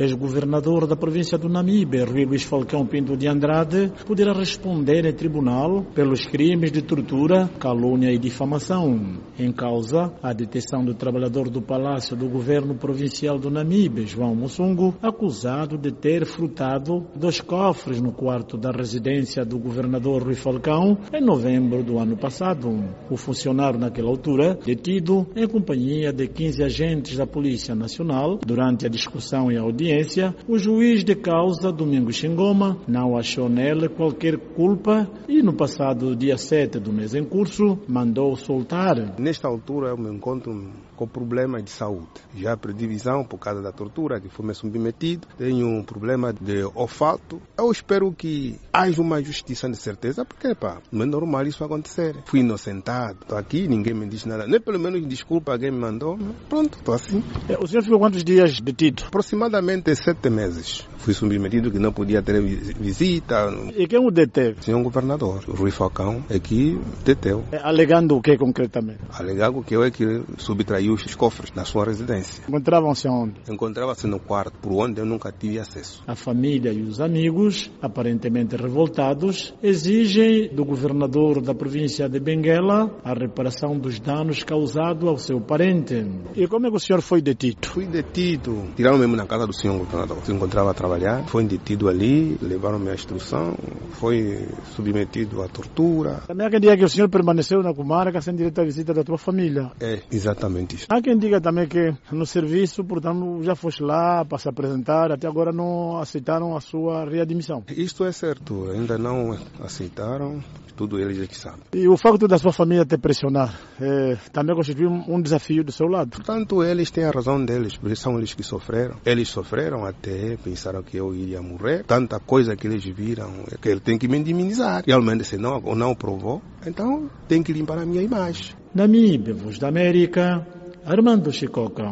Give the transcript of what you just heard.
Ex-governador da província do Namibe, Rui Luís Falcão Pinto de Andrade, poderá responder em tribunal pelos crimes de tortura, calúnia e difamação. Em causa, a detenção do trabalhador do Palácio do Governo Provincial do Namibe, João Mussungo, acusado de ter frutado dos cofres no quarto da residência do governador Rui Falcão em novembro do ano passado. O funcionário, naquela altura, detido em companhia de 15 agentes da Polícia Nacional, durante a discussão e audiência, audiência, o juiz de causa, Domingos Xingoma, não achou nele qualquer culpa e no passado dia 7 do mês em curso, mandou soltar. Nesta altura eu me encontro com problemas de saúde. Já perdi visão por causa da tortura que fui me submetido. Tenho um problema de olfato. Eu espero que haja uma justiça de certeza, porque pá, não é normal isso acontecer. Fui inocentado. Estou aqui, ninguém me diz nada. Nem pelo menos desculpa alguém me mandou. Pronto, estou assim. O senhor ficou quantos dias detido? Aproximadamente sete meses. Fui submetido que não podia ter visita. E quem o deteve? Senhor governador, Rui Falcão, é que deteu. Alegando o que concretamente? Alegando que eu é que subtraiu os cofres na sua residência. Encontravam-se onde? Encontrava-se no quarto, por onde eu nunca tive acesso. A família e os amigos, aparentemente revoltados, exigem do governador da província de Benguela a reparação dos danos causados ao seu parente. E como é que o senhor foi detido? Fui detido, tiraram mesmo na casa do senhor governador. Se encontrava a trabalhar, foi detido ali, levaram-me à instrução, foi submetido à tortura. Também há quem diga que o senhor permaneceu na comarca sem direito à visita da tua família. É, exatamente isso. Há quem diga também que no serviço, portanto, já foste lá para se apresentar, até agora não aceitaram a sua readmissão. Isto é certo, ainda não aceitaram, tudo eles é que sabem. E o facto da sua família te pressionar é, também constitui um desafio do seu lado? Portanto, eles têm a razão deles, porque são eles que sofreram. Eles sofreram até pensaram que eu iria morrer. Tanta coisa que eles viram, é que ele tem que me indemnizar. Realmente, se não, não provou, então tem que limpar a minha imagem. Namíbia, Voz da América, Armando Chicoca.